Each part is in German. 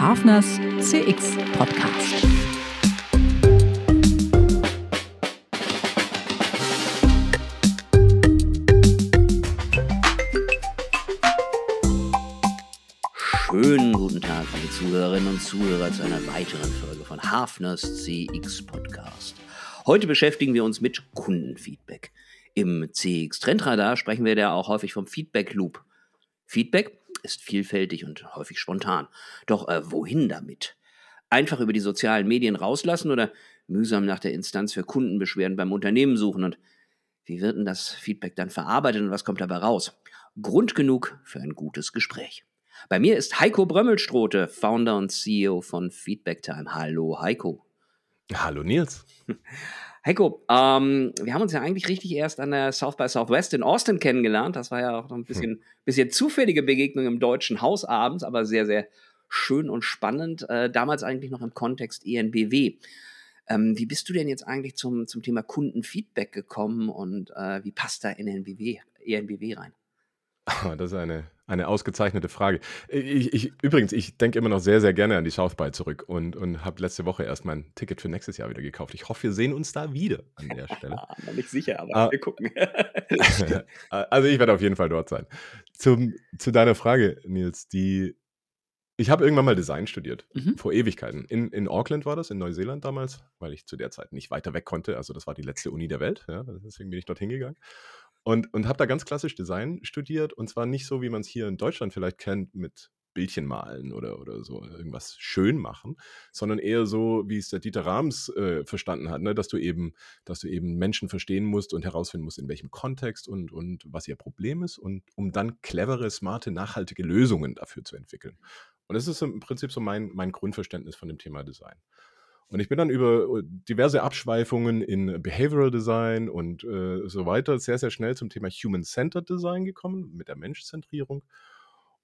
Hafners CX Podcast. Schönen guten Tag, liebe Zuhörerinnen und Zuhörer, zu einer weiteren Folge von Hafners CX Podcast. Heute beschäftigen wir uns mit Kundenfeedback. Im CX Trendradar sprechen wir da auch häufig vom Feedback Loop. Feedback ist vielfältig und häufig spontan. Doch äh, wohin damit? Einfach über die sozialen Medien rauslassen oder mühsam nach der Instanz für Kundenbeschwerden beim Unternehmen suchen? Und wie wird denn das Feedback dann verarbeitet und was kommt dabei raus? Grund genug für ein gutes Gespräch. Bei mir ist Heiko Brömmelstrote, Founder und CEO von Feedback Time. Hallo Heiko. Hallo Nils. Heiko, ähm, wir haben uns ja eigentlich richtig erst an der South by Southwest in Austin kennengelernt. Das war ja auch noch ein bisschen, hm. bisschen zufällige Begegnung im Deutschen Haus abends, aber sehr, sehr schön und spannend. Äh, damals eigentlich noch im Kontext ENBW. Ähm, wie bist du denn jetzt eigentlich zum, zum Thema Kundenfeedback gekommen und äh, wie passt da ENBW, ENBW rein? Das ist eine, eine ausgezeichnete Frage. Ich, ich, übrigens, ich denke immer noch sehr, sehr gerne an die South by zurück und, und habe letzte Woche erst mein Ticket für nächstes Jahr wieder gekauft. Ich hoffe, wir sehen uns da wieder an der Stelle. Nicht sicher, aber ah, wir gucken. also ich werde auf jeden Fall dort sein. Zum, zu deiner Frage, Nils, die ich habe irgendwann mal Design studiert, mhm. vor Ewigkeiten. In, in Auckland war das, in Neuseeland damals, weil ich zu der Zeit nicht weiter weg konnte. Also das war die letzte Uni der Welt, ja, deswegen bin ich dorthin gegangen. Und, und habe da ganz klassisch Design studiert und zwar nicht so, wie man es hier in Deutschland vielleicht kennt, mit Bildchen malen oder, oder so irgendwas schön machen, sondern eher so, wie es der Dieter Rams äh, verstanden hat, ne? dass du eben, dass du eben Menschen verstehen musst und herausfinden musst, in welchem Kontext und, und was ihr Problem ist und um dann clevere, smarte, nachhaltige Lösungen dafür zu entwickeln. Und das ist im Prinzip so mein, mein Grundverständnis von dem Thema Design. Und ich bin dann über äh, diverse Abschweifungen in Behavioral Design und äh, so weiter sehr, sehr schnell zum Thema Human-Centered Design gekommen, mit der Menschzentrierung,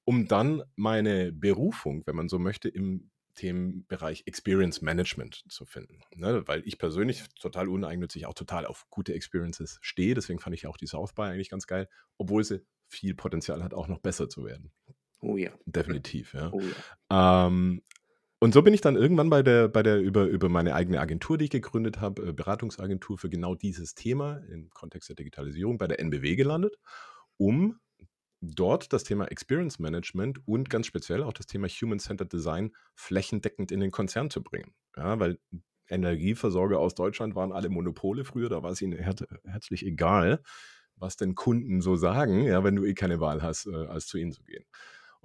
um dann meine Berufung, wenn man so möchte, im Themenbereich Experience Management zu finden. Ne? Weil ich persönlich total uneigennützig auch total auf gute Experiences stehe. Deswegen fand ich auch die South by eigentlich ganz geil, obwohl sie viel Potenzial hat, auch noch besser zu werden. Oh ja. Definitiv, ja. Oh ja. Ähm, und so bin ich dann irgendwann bei der, bei der, über, über meine eigene Agentur, die ich gegründet habe, äh, Beratungsagentur für genau dieses Thema im Kontext der Digitalisierung bei der NBW gelandet, um dort das Thema Experience Management und ganz speziell auch das Thema Human-Centered Design flächendeckend in den Konzern zu bringen. Ja, weil Energieversorger aus Deutschland waren alle Monopole früher, da war es ihnen her herzlich egal, was denn Kunden so sagen, ja, wenn du eh keine Wahl hast, äh, als zu ihnen zu gehen.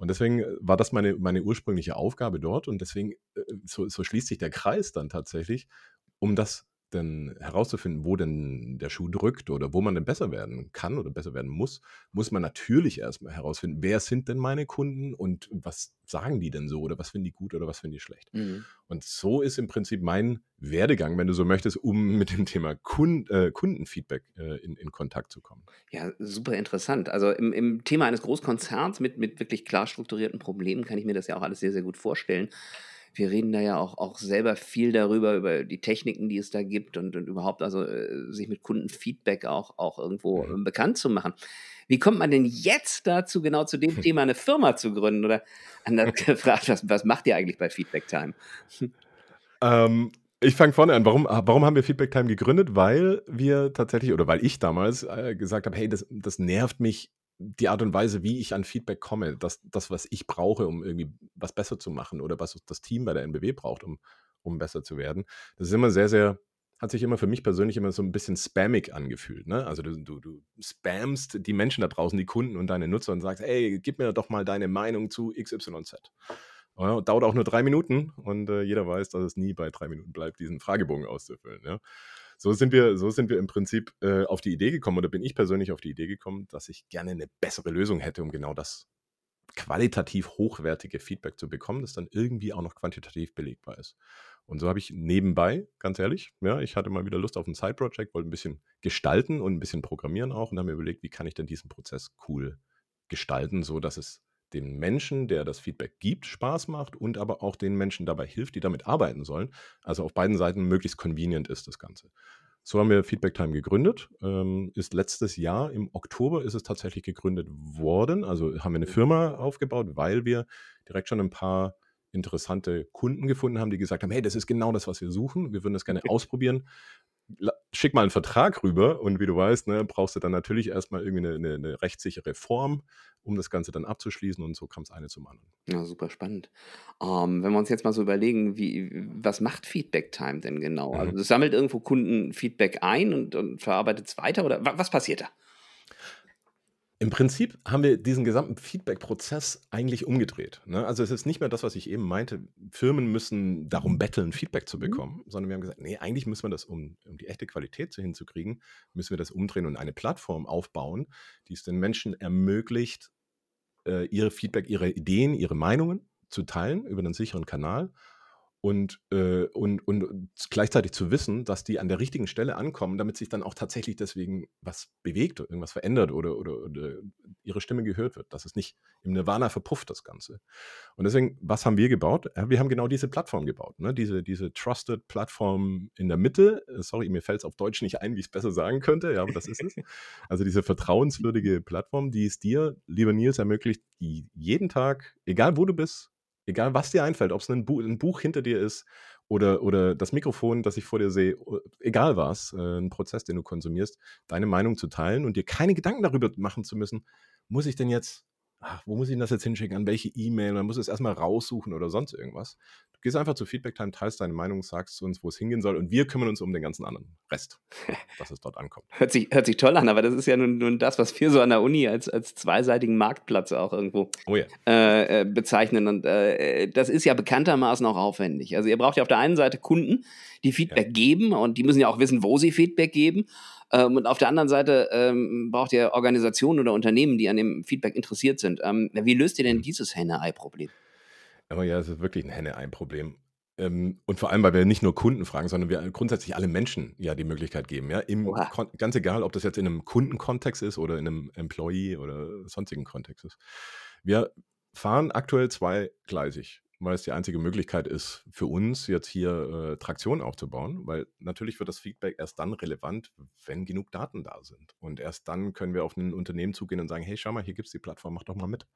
Und deswegen äh, war das meine, meine ursprüngliche Aufgabe dort und deswegen, äh, so, so schließt sich der Kreis dann tatsächlich, um das denn herauszufinden, wo denn der Schuh drückt oder wo man denn besser werden kann oder besser werden muss, muss man natürlich erstmal herausfinden, wer sind denn meine Kunden und was sagen die denn so oder was finden die gut oder was finden die schlecht. Mhm. Und so ist im Prinzip mein Werdegang, wenn du so möchtest, um mit dem Thema Kund, äh, Kundenfeedback äh, in, in Kontakt zu kommen. Ja, super interessant. Also im, im Thema eines Großkonzerns mit, mit wirklich klar strukturierten Problemen kann ich mir das ja auch alles sehr, sehr gut vorstellen wir reden da ja auch, auch selber viel darüber, über die Techniken, die es da gibt und, und überhaupt also äh, sich mit Kundenfeedback auch, auch irgendwo mhm. bekannt zu machen. Wie kommt man denn jetzt dazu, genau zu dem Thema eine Firma zu gründen? Oder anders gefragt, was, was macht ihr eigentlich bei Feedback Time? Ähm, ich fange vorne an. Warum, warum haben wir Feedback Time gegründet? Weil wir tatsächlich, oder weil ich damals äh, gesagt habe, hey, das, das nervt mich die Art und Weise, wie ich an Feedback komme, das, das, was ich brauche, um irgendwie was besser zu machen oder was das Team bei der NBW braucht, um, um besser zu werden, das ist immer sehr, sehr, hat sich immer für mich persönlich immer so ein bisschen spammig angefühlt. Ne? Also du, du, du spammst die Menschen da draußen, die Kunden und deine Nutzer und sagst, ey, gib mir doch mal deine Meinung zu XYZ. Ja, dauert auch nur drei Minuten und äh, jeder weiß, dass es nie bei drei Minuten bleibt, diesen Fragebogen auszufüllen. Ja? So sind wir, so sind wir im Prinzip äh, auf die Idee gekommen, oder bin ich persönlich auf die Idee gekommen, dass ich gerne eine bessere Lösung hätte, um genau das qualitativ hochwertige Feedback zu bekommen, das dann irgendwie auch noch quantitativ belegbar ist. Und so habe ich nebenbei, ganz ehrlich, ja, ich hatte mal wieder Lust auf ein Side-Project, wollte ein bisschen gestalten und ein bisschen programmieren auch und habe mir überlegt, wie kann ich denn diesen Prozess cool gestalten, so dass es dem Menschen, der das Feedback gibt, Spaß macht und aber auch den Menschen dabei hilft, die damit arbeiten sollen. Also auf beiden Seiten möglichst convenient ist das Ganze. So haben wir Feedback Time gegründet. Ähm, ist letztes Jahr im Oktober ist es tatsächlich gegründet worden. Also haben wir eine Firma aufgebaut, weil wir direkt schon ein paar interessante Kunden gefunden haben, die gesagt haben, hey, das ist genau das, was wir suchen. Wir würden das gerne ausprobieren schick mal einen Vertrag rüber und wie du weißt, ne, brauchst du dann natürlich erstmal irgendwie eine, eine, eine rechtssichere Form, um das Ganze dann abzuschließen und so kam es eine zum anderen. Ja, super spannend. Ähm, wenn wir uns jetzt mal so überlegen, wie, was macht Feedback Time denn genau? Also, es sammelt irgendwo Kundenfeedback ein und, und verarbeitet es weiter oder was passiert da? Im Prinzip haben wir diesen gesamten Feedback-Prozess eigentlich umgedreht. Ne? Also es ist nicht mehr das, was ich eben meinte, Firmen müssen darum betteln, Feedback zu mhm. bekommen, sondern wir haben gesagt, nee, eigentlich müssen wir das, um, um die echte Qualität hinzukriegen, müssen wir das umdrehen und eine Plattform aufbauen, die es den Menschen ermöglicht, äh, ihre Feedback, ihre Ideen, ihre Meinungen zu teilen über einen sicheren Kanal und, äh, und, und gleichzeitig zu wissen, dass die an der richtigen Stelle ankommen, damit sich dann auch tatsächlich deswegen was bewegt, oder irgendwas verändert oder, oder, oder ihre Stimme gehört wird, dass es nicht im Nirvana verpufft, das Ganze. Und deswegen, was haben wir gebaut? Wir haben genau diese Plattform gebaut, ne? diese, diese Trusted Plattform in der Mitte. Äh, sorry, mir fällt es auf Deutsch nicht ein, wie ich es besser sagen könnte, ja, aber das ist es. Also diese vertrauenswürdige Plattform, die es dir, lieber Nils, ermöglicht, die jeden Tag, egal wo du bist, Egal, was dir einfällt, ob es ein, Bu ein Buch hinter dir ist oder, oder das Mikrofon, das ich vor dir sehe, egal was, äh, ein Prozess, den du konsumierst, deine Meinung zu teilen und dir keine Gedanken darüber machen zu müssen, muss ich denn jetzt ach, wo muss ich denn das jetzt hinschicken, an welche E-Mail, man muss es erstmal raussuchen oder sonst irgendwas. Du gehst einfach zu Feedback Time, teilst deine Meinung, sagst uns, wo es hingehen soll und wir kümmern uns um den ganzen anderen Rest, dass es dort ankommt. Hört sich, hört sich toll an, aber das ist ja nun, nun das, was wir so an der Uni als, als zweiseitigen Marktplatz auch irgendwo oh ja. äh, äh bezeichnen und äh, das ist ja bekanntermaßen auch aufwendig. Also ihr braucht ja auf der einen Seite Kunden, die Feedback ja. geben und die müssen ja auch wissen, wo sie Feedback geben ähm, und auf der anderen Seite ähm, braucht ihr Organisationen oder Unternehmen, die an dem Feedback interessiert sind. Ähm, wie löst ihr denn mhm. dieses Henne-Ei-Problem? Aber ja, es ist wirklich ein Henne-Ei-Problem. Ähm, und vor allem, weil wir nicht nur Kunden fragen, sondern wir grundsätzlich alle Menschen ja die Möglichkeit geben. Ja? Im ganz egal, ob das jetzt in einem Kundenkontext ist oder in einem Employee oder sonstigen Kontext ist. Wir fahren aktuell zweigleisig weil es die einzige Möglichkeit ist, für uns jetzt hier äh, Traktion aufzubauen, weil natürlich wird das Feedback erst dann relevant, wenn genug Daten da sind. Und erst dann können wir auf ein Unternehmen zugehen und sagen, hey, schau mal, hier gibt es die Plattform, mach doch mal mit.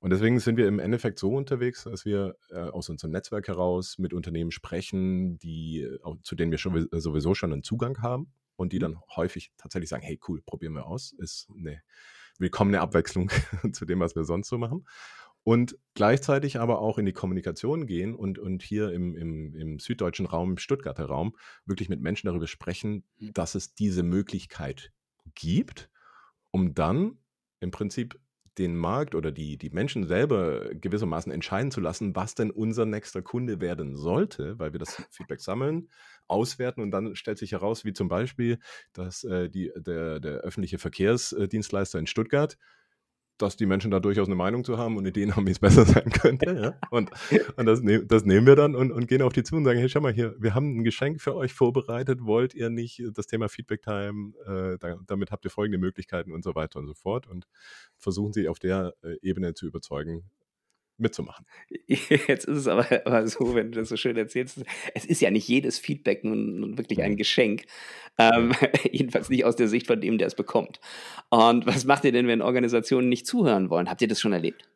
Und deswegen sind wir im Endeffekt so unterwegs, dass wir äh, aus unserem Netzwerk heraus mit Unternehmen sprechen, die, äh, zu denen wir schon, sowieso schon einen Zugang haben und die mhm. dann häufig tatsächlich sagen, hey, cool, probieren wir aus. Ist eine willkommene Abwechslung zu dem, was wir sonst so machen und gleichzeitig aber auch in die Kommunikation gehen und, und hier im, im, im süddeutschen Raum, im Stuttgarter Raum, wirklich mit Menschen darüber sprechen, mhm. dass es diese Möglichkeit gibt, um dann im Prinzip den Markt oder die, die Menschen selber gewissermaßen entscheiden zu lassen, was denn unser nächster Kunde werden sollte, weil wir das Feedback sammeln, auswerten und dann stellt sich heraus, wie zum Beispiel, dass äh, die, der, der öffentliche Verkehrsdienstleister in Stuttgart dass die Menschen da durchaus eine Meinung zu haben und Ideen haben, wie es besser sein könnte. Ja? Und, und das, ne das, nehmen wir dann und, und, gehen auf die zu und sagen, hey, schau mal hier, wir haben ein Geschenk für euch vorbereitet, wollt ihr nicht das Thema Feedback Time, äh, da, damit habt ihr folgende Möglichkeiten und so weiter und so fort und versuchen sie auf der äh, Ebene zu überzeugen, mitzumachen. Jetzt ist es aber, aber, so, wenn du das so schön erzählst, es ist ja nicht jedes Feedback nun, nun wirklich ein mhm. Geschenk. Ähm, jedenfalls nicht aus der Sicht von dem, der es bekommt. Und was macht ihr denn, wenn Organisationen nicht zuhören wollen? Habt ihr das schon erlebt?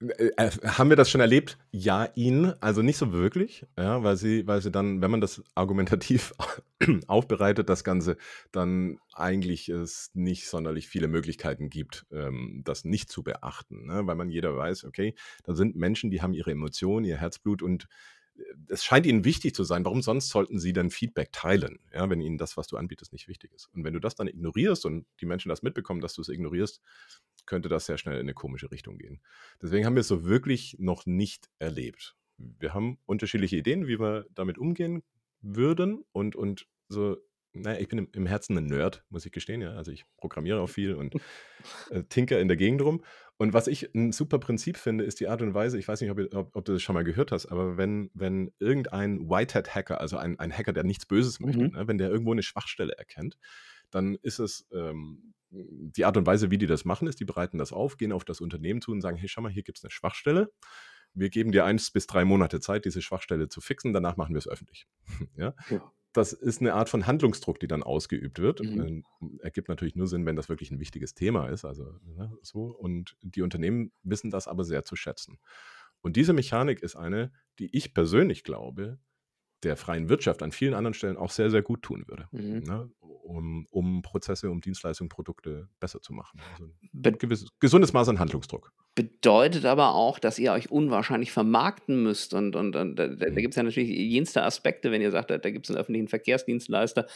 Äh, äh, haben wir das schon erlebt? Ja, ihn, also nicht so wirklich, ja, weil sie, weil sie dann, wenn man das argumentativ aufbereitet, das Ganze, dann eigentlich es nicht sonderlich viele Möglichkeiten gibt, ähm, das nicht zu beachten, ne? weil man jeder weiß, okay, da sind Menschen, die haben ihre Emotionen, ihr Herzblut und es scheint ihnen wichtig zu sein. Warum sonst sollten sie dann Feedback teilen, ja, wenn ihnen das, was du anbietest, nicht wichtig ist? Und wenn du das dann ignorierst und die Menschen das mitbekommen, dass du es ignorierst, könnte das sehr schnell in eine komische Richtung gehen. Deswegen haben wir es so wirklich noch nicht erlebt. Wir haben unterschiedliche Ideen, wie wir damit umgehen würden und, und so naja, ich bin im, im, Herzen ein Nerd, muss ich gestehen, ja. Also ich programmiere auch viel und äh, tinker in der Gegend rum. Und was ich ein super Prinzip finde, ist die Art und Weise, ich weiß nicht, ob, ob, ob du das schon mal gehört hast, aber wenn, wenn irgendein Whitehead-Hacker, also ein, ein Hacker, der nichts Böses möchte, mhm. ne, wenn der irgendwo eine Schwachstelle erkennt, dann ist es ähm, die Art und Weise, wie die das machen, ist, die bereiten das auf, gehen auf das Unternehmen zu und sagen, hey, schau mal, hier gibt es eine Schwachstelle. Wir geben dir eins bis drei Monate Zeit, diese Schwachstelle zu fixen, danach machen wir es öffentlich. ja? ja? das ist eine Art von Handlungsdruck, die dann ausgeübt wird. Mhm. Ähm, ergibt natürlich nur Sinn, wenn das wirklich ein wichtiges Thema ist. Also ne, so. Und die Unternehmen wissen das aber sehr zu schätzen. Und diese Mechanik ist eine, die ich persönlich glaube, der freien Wirtschaft an vielen anderen Stellen auch sehr, sehr gut tun würde, Mhm. ne? um, um Prozesse, um Dienstleistungen, Produkte besser zu machen. Also ein gewisses, gesundes Maß an Handlungsdruck. bedeutet aber auch, dass ihr euch unwahrscheinlich vermarkten müsst. Und, und, und da, da Mhm. gibt es ja natürlich jenste Aspekte, wenn ihr sagt, da, da gibt es einen öffentlichen Verkehrsdienstleister,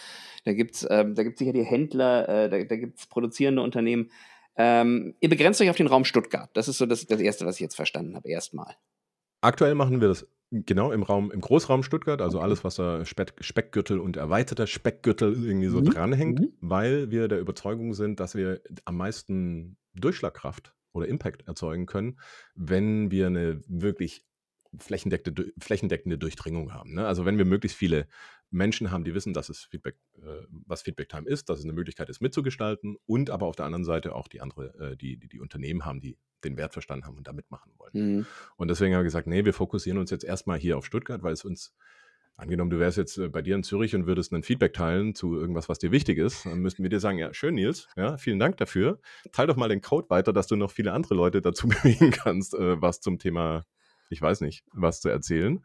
da gibt es ähm, da gibt's sicher die Händler, äh, da, da gibt es produzierende Unternehmen. Ähm, ihr begrenzt euch auf den Raum Stuttgart. Das ist so das, das Erste, was ich jetzt verstanden habe, erstmal. Aktuell machen wir das genau im Raum, im Großraum Stuttgart, also alles, was da Speck, Speckgürtel und erweiterter Speckgürtel irgendwie so Mhm. dranhängt, Mhm. weil wir der Überzeugung sind, dass wir am meisten Durchschlagkraft oder Impact erzeugen können, wenn wir eine wirklich flächendeckende, flächendeckende Durchdringung haben. Ne? Also wenn wir möglichst viele Menschen haben, die wissen, dass es Feedback, äh, was Feedback Time ist, dass es eine Möglichkeit ist, mitzugestalten und aber auf der anderen Seite auch die andere, äh, die, die, die Unternehmen haben, die den Wert verstanden haben und da mitmachen wollen. Mhm. Und deswegen haben wir gesagt, nee, wir fokussieren uns jetzt erstmal hier auf Stuttgart, weil es uns, angenommen, du wärst jetzt äh, bei dir in Zürich und würdest ein Feedback teilen zu irgendwas, was dir wichtig ist, dann müssten wir dir sagen, ja, schön, Nils, ja, vielen Dank dafür. Teil doch mal den Code weiter, dass du noch viele andere Leute dazu bewegen kannst, äh, was zum Thema, ich weiß nicht, was zu erzählen.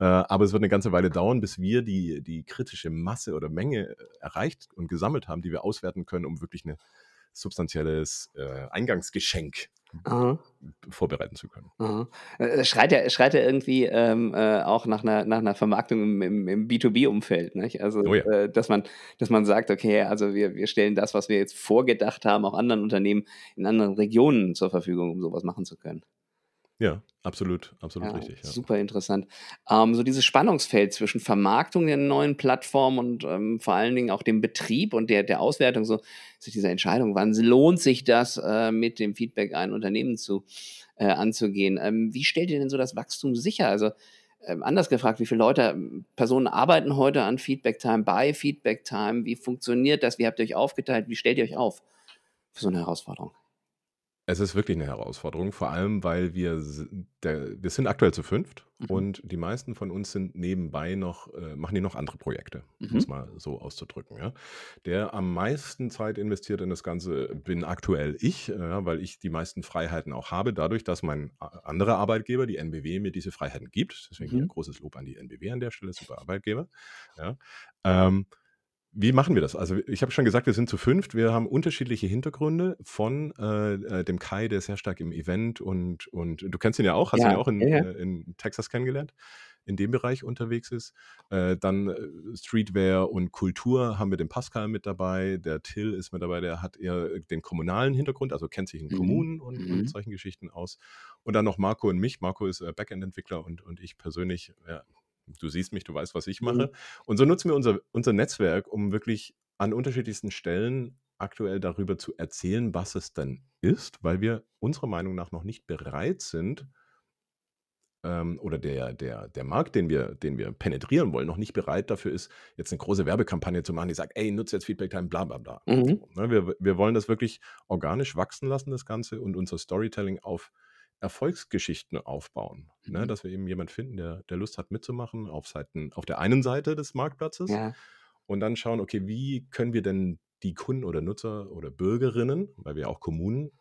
Äh, aber es wird eine ganze Weile dauern, bis wir die, die kritische Masse oder Menge äh, erreicht und gesammelt haben, die wir auswerten können, um wirklich ein substanzielles äh, Eingangsgeschenk Aha. vorbereiten zu können. Aha. Äh, Es schreit ja, es schreit ja irgendwie ähm, äh, auch nach einer, nach einer Vermarktung im, im, im B2B-Umfeld. Nicht? Also, Oh ja. äh, dass, man, dass man sagt, okay, also wir, wir stellen das, was wir jetzt vorgedacht haben, auch anderen Unternehmen in anderen Regionen zur Verfügung, um sowas machen zu können. Ja, absolut, absolut Ja, richtig. Ja. super interessant. Ähm, so dieses Spannungsfeld zwischen Vermarktung der neuen Plattform und ähm, vor allen Dingen auch dem Betrieb und der, der Auswertung, so, diese Entscheidung, wann lohnt sich das, äh, mit dem Feedback ein Unternehmen zu, äh, anzugehen. Ähm, wie stellt ihr denn so das Wachstum sicher? Also ähm, anders gefragt, wie viele Leute, ähm, Personen arbeiten heute an Feedback Time, bei Feedback Time? Wie funktioniert das? Wie habt ihr euch aufgeteilt? Wie stellt ihr euch auf für so eine Herausforderung? Es ist wirklich eine Herausforderung, vor allem, weil wir, s- der, wir sind aktuell zu fünft Mhm. und die meisten von uns sind nebenbei noch, äh, machen die noch andere Projekte, um Mhm. es mal so auszudrücken. Ja. Der am meisten Zeit investiert in das Ganze bin aktuell ich, äh, ja, weil ich die meisten Freiheiten auch habe, dadurch, dass mein a- anderer Arbeitgeber, die NBW, mir diese Freiheiten gibt. Deswegen hier Mhm. großes Lob an die NBW an der Stelle, super Arbeitgeber. Ja. Ähm, wie machen wir das? Also ich habe schon gesagt, wir sind zu fünft. Wir haben unterschiedliche Hintergründe von äh, äh, dem Kai, der sehr stark im Event und, und du kennst ihn ja auch, hast ihn Ja, ja auch in, ja, ja. äh, in Texas kennengelernt, in dem Bereich unterwegs ist. Äh, dann äh, Streetwear und Kultur haben wir den Pascal mit dabei, der Till ist mit dabei, der hat eher den kommunalen Hintergrund, also kennt sich in Mhm. Kommunen und, Mhm. und solchen Geschichten aus. Und dann noch Marco und mich. Marco ist äh, Backend-Entwickler und, und ich persönlich, ja, du siehst mich, du weißt, was ich mache. Mhm. Und so nutzen wir unser, unser Netzwerk, um wirklich an unterschiedlichsten Stellen aktuell darüber zu erzählen, was es denn ist, weil wir unserer Meinung nach noch nicht bereit sind, ähm, oder der, der, der Markt, den wir, den wir penetrieren wollen, noch nicht bereit dafür ist, jetzt eine große Werbekampagne zu machen, die sagt, ey, nutze jetzt Feedback Time, bla bla bla. Mhm. Ne? wir, wir wollen das wirklich organisch wachsen lassen, das Ganze, und unser Storytelling auf Erfolgsgeschichten aufbauen. Ne? Mhm. Dass wir eben jemanden finden, der, der Lust hat mitzumachen auf, Seiten, auf der einen Seite des Marktplatzes Ja. und dann schauen, okay, wie können wir denn die Kunden oder Nutzer oder Bürgerinnen, weil wir auch Kommunen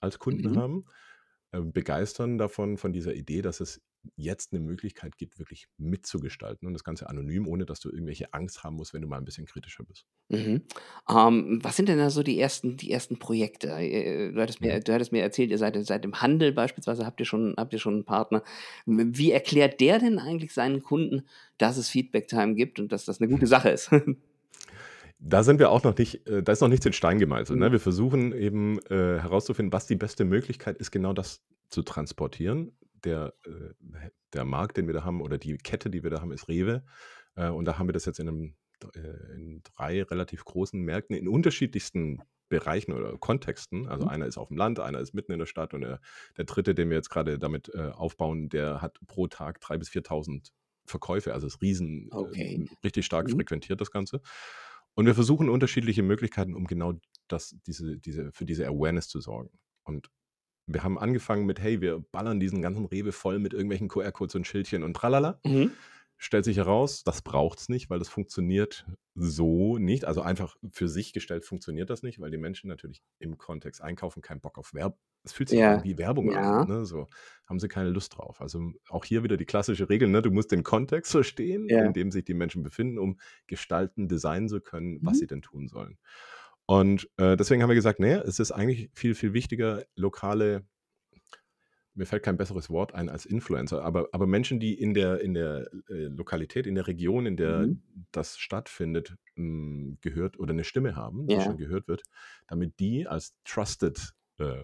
als Kunden Mhm. haben, äh, begeistern davon, von dieser Idee, dass es jetzt eine Möglichkeit gibt, wirklich mitzugestalten und das Ganze anonym, ohne dass du irgendwelche Angst haben musst, wenn du mal ein bisschen kritischer bist. Mhm. Ähm, was sind denn da so die ersten, die ersten Projekte? Äh, Du hattest mir, Mhm. du hattest mir erzählt, ihr seid, seid im Handel beispielsweise, habt ihr schon, habt ihr schon einen Partner. Wie erklärt der denn eigentlich seinen Kunden, dass es Feedback Time gibt und dass das eine gute Sache ist? Da sind wir auch noch nicht, äh, da ist noch nichts in Stein gemeißelt. Mhm. Ne? Wir versuchen eben äh, herauszufinden, was die beste Möglichkeit ist, genau das zu transportieren. Der, äh, der Markt, den wir da haben, oder die Kette, die wir da haben, ist Rewe. Äh, und da haben wir das jetzt in, einem, äh, in drei relativ großen Märkten in unterschiedlichsten Bereichen oder Kontexten. Also Mhm. einer ist auf dem Land, einer ist mitten in der Stadt und der, der dritte, den wir jetzt gerade damit äh, aufbauen, der hat pro Tag 3.000 bis 4.000 Verkäufe, also ist riesen, Okay. äh, richtig stark Mhm. frequentiert das Ganze. Und wir versuchen unterschiedliche Möglichkeiten, um genau das, diese, diese, für diese Awareness zu sorgen. Und wir haben angefangen mit, hey, wir ballern diesen ganzen Rewe voll mit irgendwelchen QR-Codes und Schildchen und tralala. Mhm. stellt sich heraus, das braucht es nicht, weil das funktioniert so nicht. Also einfach für sich gestellt funktioniert das nicht, weil die Menschen natürlich im Kontext einkaufen keinen Bock auf Werbung. Es fühlt sich Ja. wie Werbung Ja. an. Ne? So haben sie keine Lust drauf. Also auch hier wieder die klassische Regel, ne? du musst den Kontext verstehen, Ja. in dem sich die Menschen befinden, um gestalten, designen zu können, was Mhm. sie denn tun sollen. Und äh, deswegen haben wir gesagt, nee, es ist eigentlich viel, viel wichtiger, lokale mir fällt kein besseres Wort ein als Influencer, aber, aber Menschen, die in der, in der äh, Lokalität, in der Region, in der Mhm. das stattfindet, mh, gehört oder eine Stimme haben, die Ja. schon gehört wird, damit die als trusted äh,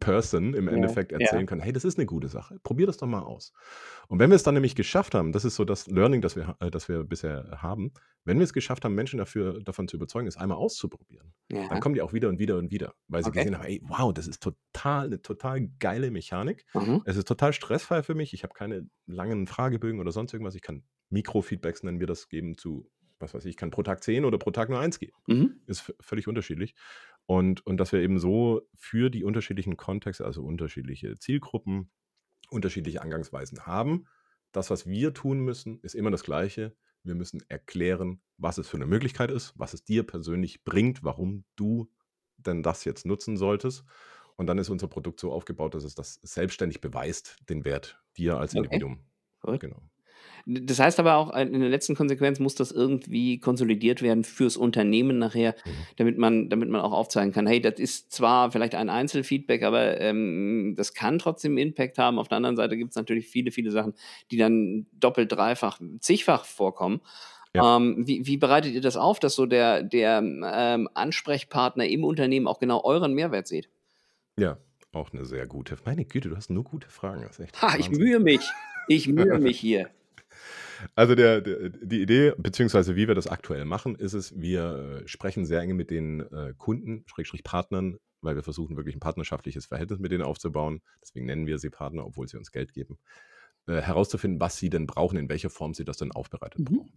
Person im Ja, Endeffekt ja. erzählen können, hey, das ist eine gute Sache, probier das doch mal aus. Und wenn wir es dann nämlich geschafft haben, das ist so das Learning, das wir, äh, das wir bisher haben, wenn wir es geschafft haben, Menschen dafür, davon zu überzeugen, es einmal auszuprobieren, dann Ja. kommen die auch wieder und wieder und wieder, weil sie Okay. gesehen haben, ey, wow, das ist total, eine total geile Mechanik. Mhm. Es ist total stressfrei für mich. Ich habe keine langen Fragebögen oder sonst irgendwas. Ich kann Mikrofeedbacks, nennen wir das, geben zu, was weiß ich, ich kann pro Tag 10 oder pro Tag nur eins geben. Mhm. Ist völlig unterschiedlich. Und, und dass wir eben so für die unterschiedlichen Kontexte, also unterschiedliche Zielgruppen, unterschiedliche Angangsweisen haben. Das, was wir tun müssen, ist immer das Gleiche. Wir müssen erklären, was es für eine Möglichkeit ist, was es dir persönlich bringt, warum du denn das jetzt nutzen solltest. Und dann ist unser Produkt so aufgebaut, dass es das selbstständig beweist, den Wert dir als Okay. Individuum. Gut. Genau. Das heißt aber auch, in der letzten Konsequenz muss das irgendwie konsolidiert werden fürs Unternehmen nachher, Mhm. damit man, damit man auch aufzeigen kann, hey, das ist zwar vielleicht ein Einzelfeedback, aber ähm, das kann trotzdem Impact haben. Auf der anderen Seite gibt es natürlich viele, viele Sachen, die dann doppelt, dreifach, zigfach vorkommen. Ja. Ähm, wie, wie bereitet ihr das auf, dass so der, der ähm, Ansprechpartner im Unternehmen auch genau euren Mehrwert sieht? Ja, auch eine sehr gute. Meine Güte, du hast nur gute Fragen. Das echt Ha, ich mühe mich. Ich mühe mich hier. Also der, der, die Idee, beziehungsweise wie wir das aktuell machen, ist es, wir äh, sprechen sehr eng mit den äh, Kunden, Schrägstrich Partnern, weil wir versuchen wirklich ein partnerschaftliches Verhältnis mit denen aufzubauen. Deswegen nennen wir sie Partner, obwohl sie uns Geld geben. Äh, herauszufinden, was sie denn brauchen, in welcher Form sie das dann aufbereitet Mhm. brauchen.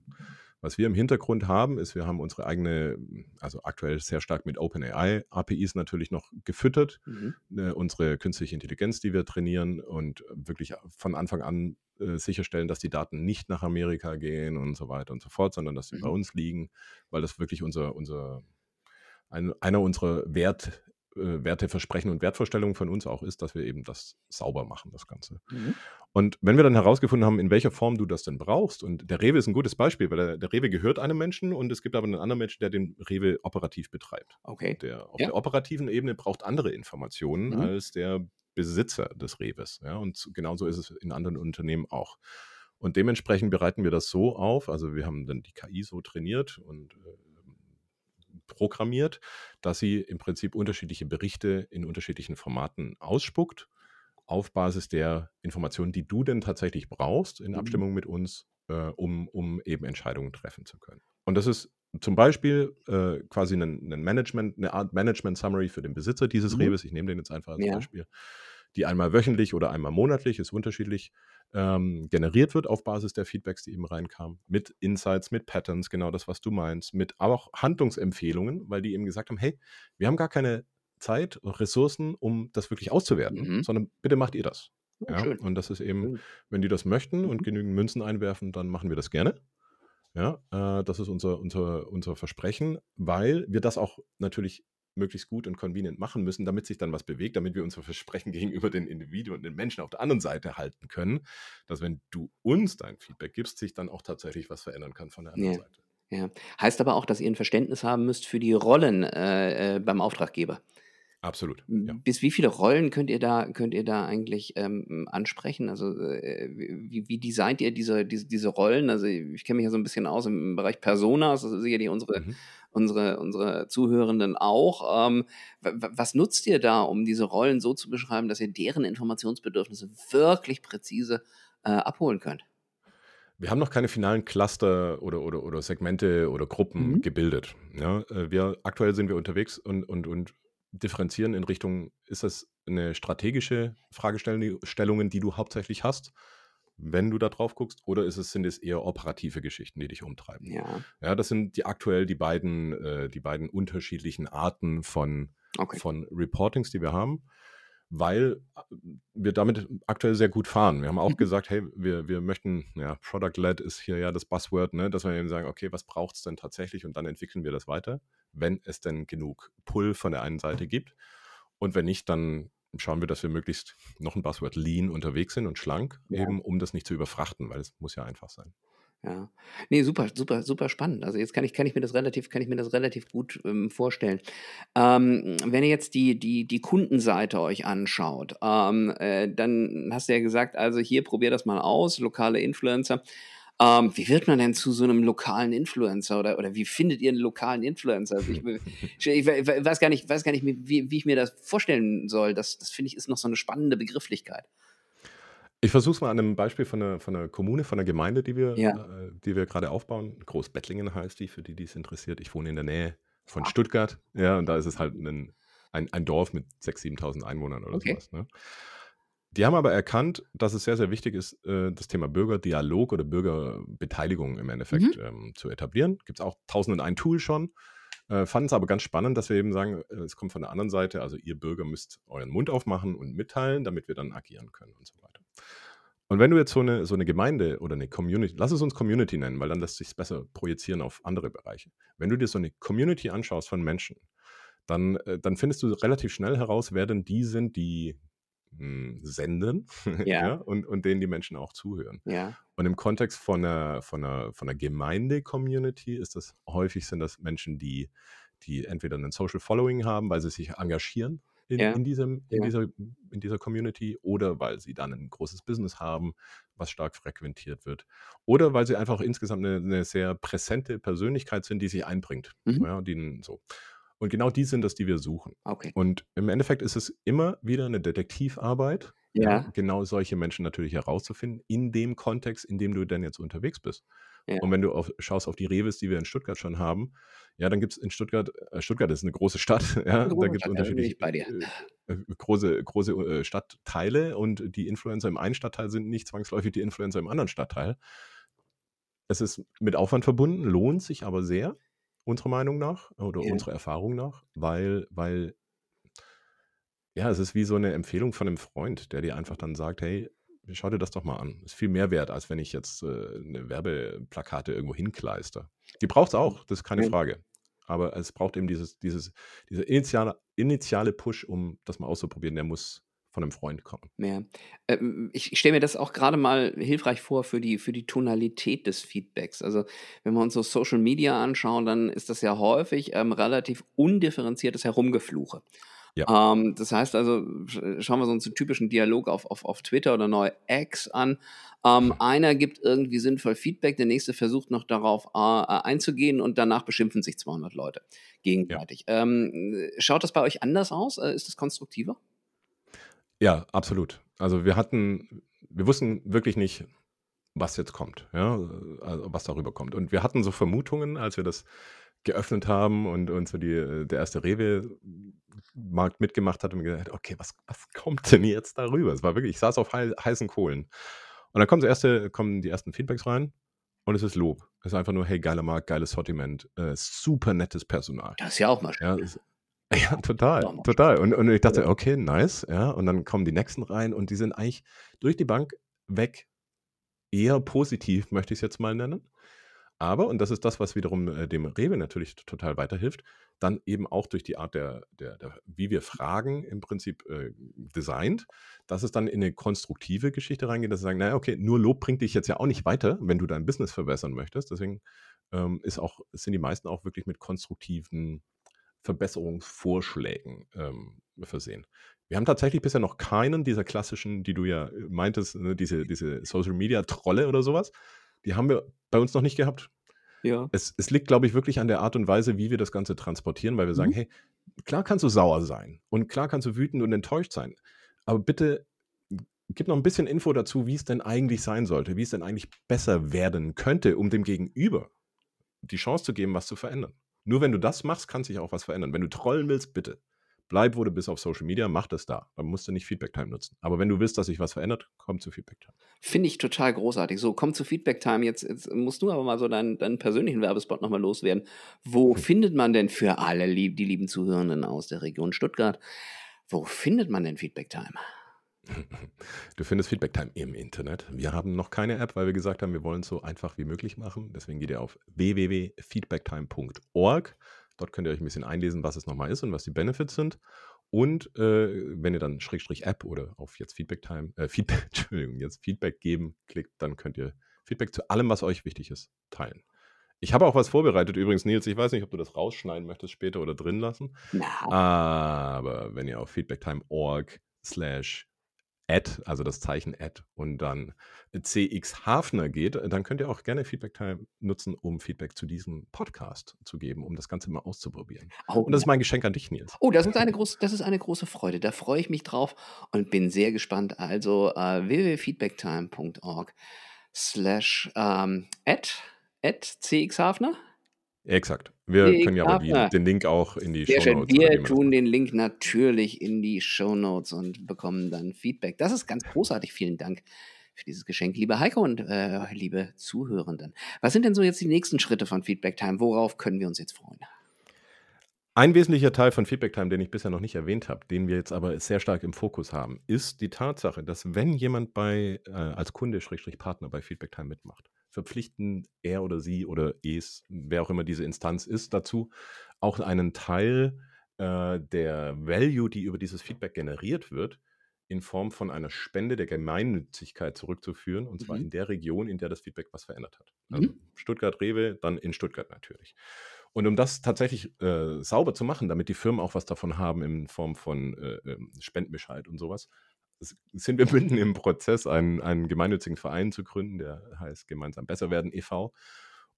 Was wir im Hintergrund haben, ist, wir haben unsere eigene, also aktuell sehr stark mit OpenAI APIs natürlich noch gefüttert, Mhm. äh, unsere künstliche Intelligenz, die wir trainieren und wirklich von Anfang an äh, sicherstellen, dass die Daten nicht nach Amerika gehen und so weiter und so fort, sondern dass sie Mhm. bei uns liegen, weil das wirklich unser, unser ein, einer unserer Wert, Werteversprechen und Wertvorstellungen von uns auch ist, dass wir eben das sauber machen, das Ganze. Mhm. Und wenn wir dann herausgefunden haben, in welcher Form du das denn brauchst, und der Rewe ist ein gutes Beispiel, weil der, der Rewe gehört einem Menschen und es gibt aber einen anderen Menschen, der den Rewe operativ betreibt. Okay. Der auf Ja. der operativen Ebene braucht andere Informationen Mhm. als der Besitzer des Rewes. Ja, und so- genauso ist es in anderen Unternehmen auch. Und dementsprechend bereiten wir das so auf, also wir haben dann die KI so trainiert und äh, programmiert, dass sie im Prinzip unterschiedliche Berichte in unterschiedlichen Formaten ausspuckt, auf Basis der Informationen, die du denn tatsächlich brauchst, in Mhm. Abstimmung mit uns, äh, um, um eben Entscheidungen treffen zu können. Und das ist zum Beispiel äh, quasi ein, Management, eine Art Management-Summary für den Besitzer dieses Mhm. Rewes. Ich nehme den jetzt einfach als Ja. Beispiel, die einmal wöchentlich oder einmal monatlich, ist unterschiedlich, ähm, generiert wird auf Basis der Feedbacks, die eben reinkamen, mit Insights, mit Patterns, genau das, was du meinst, mit aber auch Handlungsempfehlungen, weil die eben gesagt haben, hey, wir haben gar keine Zeit und Ressourcen, um das wirklich auszuwerten, Mhm. sondern bitte macht ihr das. Oh, Ja, und das ist eben, Schön. wenn die das möchten und Mhm. genügend Münzen einwerfen, dann machen wir das gerne. Ja, äh, das ist unser, unser, unser Versprechen, weil wir das auch natürlich möglichst gut und convenient machen müssen, damit sich dann was bewegt, damit wir unser Versprechen gegenüber den Individuen und den Menschen auf der anderen Seite halten können, dass wenn du uns dein Feedback gibst, sich dann auch tatsächlich was verändern kann von der anderen Ja. Seite. Ja. Heißt aber auch, dass ihr ein Verständnis haben müsst für die Rollen äh, äh, beim Auftraggeber. Absolut. Ja. Bis wie viele Rollen könnt ihr da, könnt ihr da eigentlich ähm, ansprechen? Also äh, wie, wie designt ihr diese, diese, diese Rollen? Also ich kenne mich ja so ein bisschen aus im Bereich Personas, das ist sicherlich unsere, Mhm. Unsere, unsere Zuhörenden auch. Ähm, wa- wa- was nutzt ihr da, um diese Rollen so zu beschreiben, dass ihr deren Informationsbedürfnisse wirklich präzise äh, abholen könnt? Wir haben noch keine finalen Cluster oder, oder, oder Segmente oder Gruppen Mhm. gebildet. Ja, äh, wir, aktuell sind wir unterwegs und, und, und differenzieren in Richtung, ist das eine strategische Fragestellungen, die du hauptsächlich hast, wenn du da drauf guckst, oder ist es, sind es eher operative Geschichten, die dich umtreiben? Ja, Ja, das sind die aktuell die beiden, äh, die beiden unterschiedlichen Arten von, okay. von Reportings, die wir haben. weil äh, wir damit aktuell sehr gut fahren. Wir haben auch Mhm. gesagt, hey, wir, wir möchten, ja, Product-led ist hier ja das Buzzword, ne, dass wir eben sagen, okay, was braucht es denn tatsächlich und dann entwickeln wir das weiter, wenn es denn genug Pull von der einen Seite gibt. Und wenn nicht, dann schauen wir, dass wir möglichst noch ein Buzzword lean unterwegs sind und schlank, Ja. eben um das nicht zu überfrachten, weil es muss ja einfach sein. Ja. Ne, super, super, super spannend. Also, jetzt kann ich kann ich mir das relativ kann ich mir das relativ gut, ähm, vorstellen. Ähm, wenn ihr jetzt die die die Kundenseite euch anschaut, ähm, äh, dann hast du ja gesagt, also, hier probier das mal aus, lokale Influencer. Ähm, wie wird man denn zu so einem lokalen Influencer oder oder wie findet ihr einen lokalen Influencer? Also, ich ich we weiß gar nicht weiß gar nicht, wie wie ich mir das vorstellen soll. Das das finde ich, ist noch so eine spannende Begrifflichkeit. Ich versuche es mal an einem Beispiel von einer von 'ner Kommune, von einer Gemeinde, die wir Ja. äh, die wir gerade aufbauen. Großbettlingen heißt die, für die, die es interessiert. Ich wohne in der Nähe von Ah. Stuttgart, ja, und da ist es halt 'nen ein ein Dorf mit 6.000, 7.000 Einwohnern oder Okay. sowas. ne? Die haben aber erkannt, dass es sehr, sehr wichtig ist, äh, das Thema Bürgerdialog oder Bürgerbeteiligung im Endeffekt, Mhm. ähm, zu etablieren. Gibt's auch 1.001 Tool schon, äh, fanden's aber ganz spannend, dass wir eben sagen, äh, es kommt von der anderen Seite, also ihr Bürger müsst euren Mund aufmachen und mitteilen, damit wir dann agieren können und so weiter. Und wenn du jetzt so 'ne so 'ne Gemeinde oder 'ne Community lass es uns Community nennen, weil dann lässt sich's besser projizieren auf andere Bereiche. Wenn du dir so 'ne Community anschaust von Menschen, dann äh, dann findest du relativ schnell heraus, wer denn die sind, die, hm, senden, Ja. ja, und und denen die Menschen auch zuhören. Ja. Und im Kontext von 'ner von 'ner von 'ner Gemeinde-Community ist das häufig sind das Menschen, die die entweder 'nen Social Following haben, weil sie sich engagieren in Ja. in diesem in Ja. dieser in dieser Community oder weil sie dann 'n großes Business haben, was stark frequentiert wird. Oder weil sie einfach insgesamt 'ne 'ne sehr präsente Persönlichkeit sind, die sich einbringt, Mhm. ja, die so. Und genau die sind es, die wir suchen. Okay. Und im Endeffekt ist es immer wieder 'ne Detektivarbeit, ja, genau solche Menschen natürlich herauszufinden in dem Kontext, in dem du denn jetzt unterwegs bist. Ja. Und wenn du auf schaust auf die Rewes, die wir in Stuttgart schon haben, ja, dann gibt's in Stuttgart äh, Stuttgart ist 'ne große Stadt, ja, da da bin unterschiedliche, äh, äh, große große, äh, Stadtteile und die Influencer im einen Stadtteil sind nicht zwangsläufig die Influencer im anderen Stadtteil. Es ist mit Aufwand verbunden, lohnt sich aber sehr, unserer Meinung nach oder Ja. unserer Erfahrung nach, weil weil ja, es ist wie so 'ne Empfehlung von 'nem Freund, der dir einfach dann sagt: „Hey, schau dir das doch mal an.“ Ist viel mehr wert, als wenn ich jetzt, äh, 'ne Werbeplakate irgendwo hinkleister. Die braucht's auch, das ist keine Ja. Frage. Aber es braucht eben dieses dieses dieser initiale initiale Push, um das mal auszuprobieren, der muss von 'nem Freund kommen. Ja. Ähm, ich ich stelle mir das auch grade mal hilfreich vor für die für die Tonalität des Feedbacks. Also, wenn wir uns so Social Media anschauen, dann ist das ja häufig, ähm, relativ undifferenziertes Herumgefluche. Ja. Ähm, das heißt also, sch schauen wir so uns 'n typischen Dialog auf auf auf Twitter oder neu X an. Ähm, einer gibt irgendwie sinnvoll Feedback, der nächste versucht noch darauf, äh, äh, einzugehen und danach beschimpfen sich 200 Leute Ja. gegenseitig. Ähm, schaut das bei euch anders aus? Äh, ist das konstruktiver? Ja, absolut. Also, wir hatten wir wussten wirklich nicht, was jetzt kommt, ja, also, was darüber kommt. Und wir hatten so Vermutungen, als wir das geöffnet haben und und so die der erste Rewe-Markt mitgemacht hat und wir gedacht: „Okay, was was kommt denn jetzt darüber?“ Es war wirklich ich saß auf hei heißen Kohlen. Und dann kommt das erste kommen die ersten Feedbacks rein und es ist Lob. Es ist einfach nur: „Hey, geiler Markt, geiles Sortiment, äh, super nettes Personal.“ Das ist ja auch mal Ja, schön. Es ja, total, total. Und und ich dachte. „Okay, nice“, ja. Und dann kommen die nächsten rein und die sind eigentlich durch die Bank weg eher positiv, möchte ich's jetzt mal nennen. Aber, und das ist das, was wiederum, äh, dem Rewe natürlich total weiterhilft, dann eben auch durch die Art der der der wie wir Fragen im Prinzip, äh, designt, dass es dann in 'ne konstruktive Geschichte reingeht, dass sie sagen: „Na ja, okay, nur Lob bringt dich jetzt ja auch nicht weiter, wenn du dein Business verbessern möchtest.“ Deswegen, ähm, ist auch sind die meisten auch wirklich mit konstruktiven Verbesserungsvorschlägen, ähm, versehen. Wir haben tatsächlich bisher noch keinen dieser klassischen, die du ja, äh, meintest, ne, diese diese Social-Media-Trolle oder so was, die haben wir bei uns noch nicht gehabt. Ja. Es es liegt, glaube ich, wirklich an der Art und Weise, wie wir das Ganze transportieren, weil wir sagen: Mhm. „Hey, klar kannst du sauer sein und klar kannst du wütend und enttäuscht sein, aber bitte gib noch 'n bisschen Info dazu, wie's denn eigentlich sein sollte, wie's denn eigentlich besser werden könnte, um dem Gegenüber die Chance zu geben, was zu verändern.“ Nur wenn du das machst, kann sich auch was verändern. Wenn du trollen willst, bitte. Bleib, wo du bist auf Social Media, mach das da. Dann musst du nicht Feedback Time nutzen. Aber wenn du willst, dass sich was verändert, komm zu Feedback Time. Finde ich total großartig. So, komm zu Feedback Time. Jetzt jetzt musst du aber mal so deinen deinen persönlichen Werbespot noch mal loswerden. Wo Hm. findet man denn für alle die lieben Zuhörenden aus der Region Stuttgart Wo findet man denn Feedback Time? Du findest Feedback Time im Internet. Wir haben noch keine App, weil wir gesagt haben, wir wollen es so einfach wie möglich machen. Deswegen geht ihr auf www.feedbacktime.org. Dort könnt ihr euch ein bisschen einlesen, was es nochmal ist und was die Benefits sind. Und äh, wenn ihr dann Schrägstrich App oder auf jetzt Feedback Time, äh, Feedback, Entschuldigung, jetzt Feedback geben klickt, dann könnt ihr Feedback zu allem, was euch wichtig ist, teilen. Ich habe auch was vorbereitet übrigens, Nils. Ich weiß nicht, ob du das rausschneiden möchtest später oder drin lassen. Na, Aber wenn ihr auf feedbacktime.org slash Ad, also das Zeichen Ad und dann CX Hafner geht, dann könnt ihr auch gerne Feedback Time nutzen, um Feedback zu diesem Podcast zu geben, um das Ganze mal auszuprobieren. oh, Und das ist mein Geschenk an dich, Nils. Oh, das ist eine große, das ist eine große Freude. Da freue ich mich drauf und bin sehr gespannt. Also äh, www.feedbacktime.org slash ähm, at, at cxhafner. Exakt. Wir CX können ja aber die, den Link auch in die Sehr Show schön. Notes. Wir tun den Link natürlich in die Show Notes und bekommen dann Feedback. Das ist ganz großartig. Vielen Dank für dieses Geschenk, liebe Heiko und äh, liebe Zuhörenden. Was sind denn so jetzt die nächsten Schritte von Feedback Time? Worauf können wir uns jetzt freuen? Ein wesentlicher Teil von Feedback Time, den ich bisher noch nicht erwähnt habe, den wir jetzt aber sehr stark im Fokus haben, ist die Tatsache, dass wenn jemand bei äh, als Kunde Schrägstrich Partner bei Feedback Time mitmacht, verpflichten er oder sie oder es, wer auch immer diese Instanz ist, dazu, auch einen Teil äh, der Value, die über dieses Feedback generiert wird, in Form von einer Spende der Gemeinnützigkeit zurückzuführen, und zwar Mhm. in der Region, in der das Feedback was verändert hat. Also Mhm. Stuttgart-Rewe, dann in Stuttgart natürlich. Und um das tatsächlich äh, sauber zu machen, damit die Firmen auch was davon haben in Form von äh, ähm, Spendenbescheid und sowas, sind wir mitten im Prozess, einen, einen gemeinnützigen Verein zu gründen, der heißt Gemeinsam Besser werden e.V.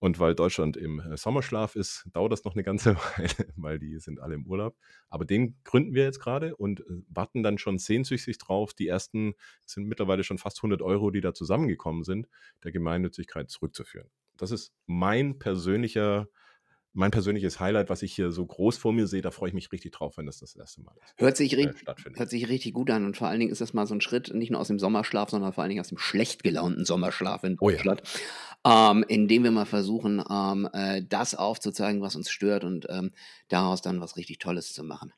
Und weil Deutschland im äh, Sommerschlaf ist, dauert das noch eine ganze Weile, weil die sind alle im Urlaub. Aber den gründen wir jetzt gerade und äh, warten dann schon sehnsüchtig drauf. Die ersten sind mittlerweile schon fast 100 Euro, die da zusammengekommen sind, der Gemeinnützigkeit zurückzuführen. Das ist mein persönlicher, mein persönliches Highlight, was ich hier so groß vor mir sehe. Da freue ich mich richtig drauf, wenn das das erste Mal ist, Hört sich, äh, hört sich richtig gut an und vor allen Dingen ist das mal so ein Schritt, nicht nur aus dem Sommerschlaf, sondern vor allen Dingen aus dem schlecht gelaunten Sommerschlaf in Oh ja. Deutschland, ähm, indem wir mal versuchen, ähm, äh, das aufzuzeigen, was uns stört und ähm, daraus dann was richtig Tolles zu machen.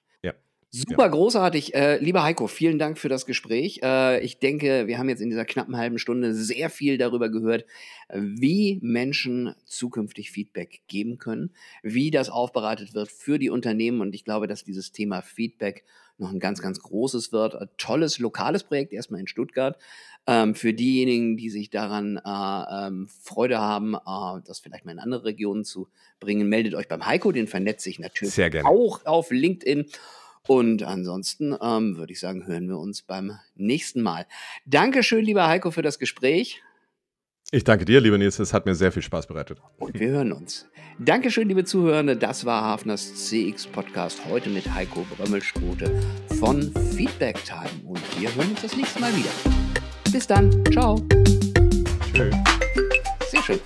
Ja. Super großartig. Äh, lieber Heiko, vielen Dank für das Gespräch. Äh, ich denke, wir haben jetzt in dieser knappen halben Stunde sehr viel darüber gehört, wie Menschen zukünftig Feedback geben können, wie das aufbereitet wird für die Unternehmen. Und ich glaube, dass dieses Thema Feedback noch ein ganz, ganz großes wird. Ein tolles lokales Projekt, erstmal in Stuttgart. Ähm, für diejenigen, die sich daran äh, ähm, Freude haben, äh, das vielleicht mal in andere Regionen zu bringen, meldet euch beim Heiko, den vernetzt sich natürlich auch auf LinkedIn. Und ansonsten ähm, würde ich sagen, hören wir uns beim nächsten Mal. Dankeschön, lieber Heiko, für das Gespräch. Ich danke dir, lieber Nils. Es hat mir sehr viel Spaß bereitet. Und wir hören uns. Dankeschön, liebe Zuhörende. Das war Hafners CX Podcast heute mit Heiko Brömmelschrote von Feedback Time. Und wir hören uns das nächste Mal wieder. Bis dann. Ciao. Tschüss. Sehr schön.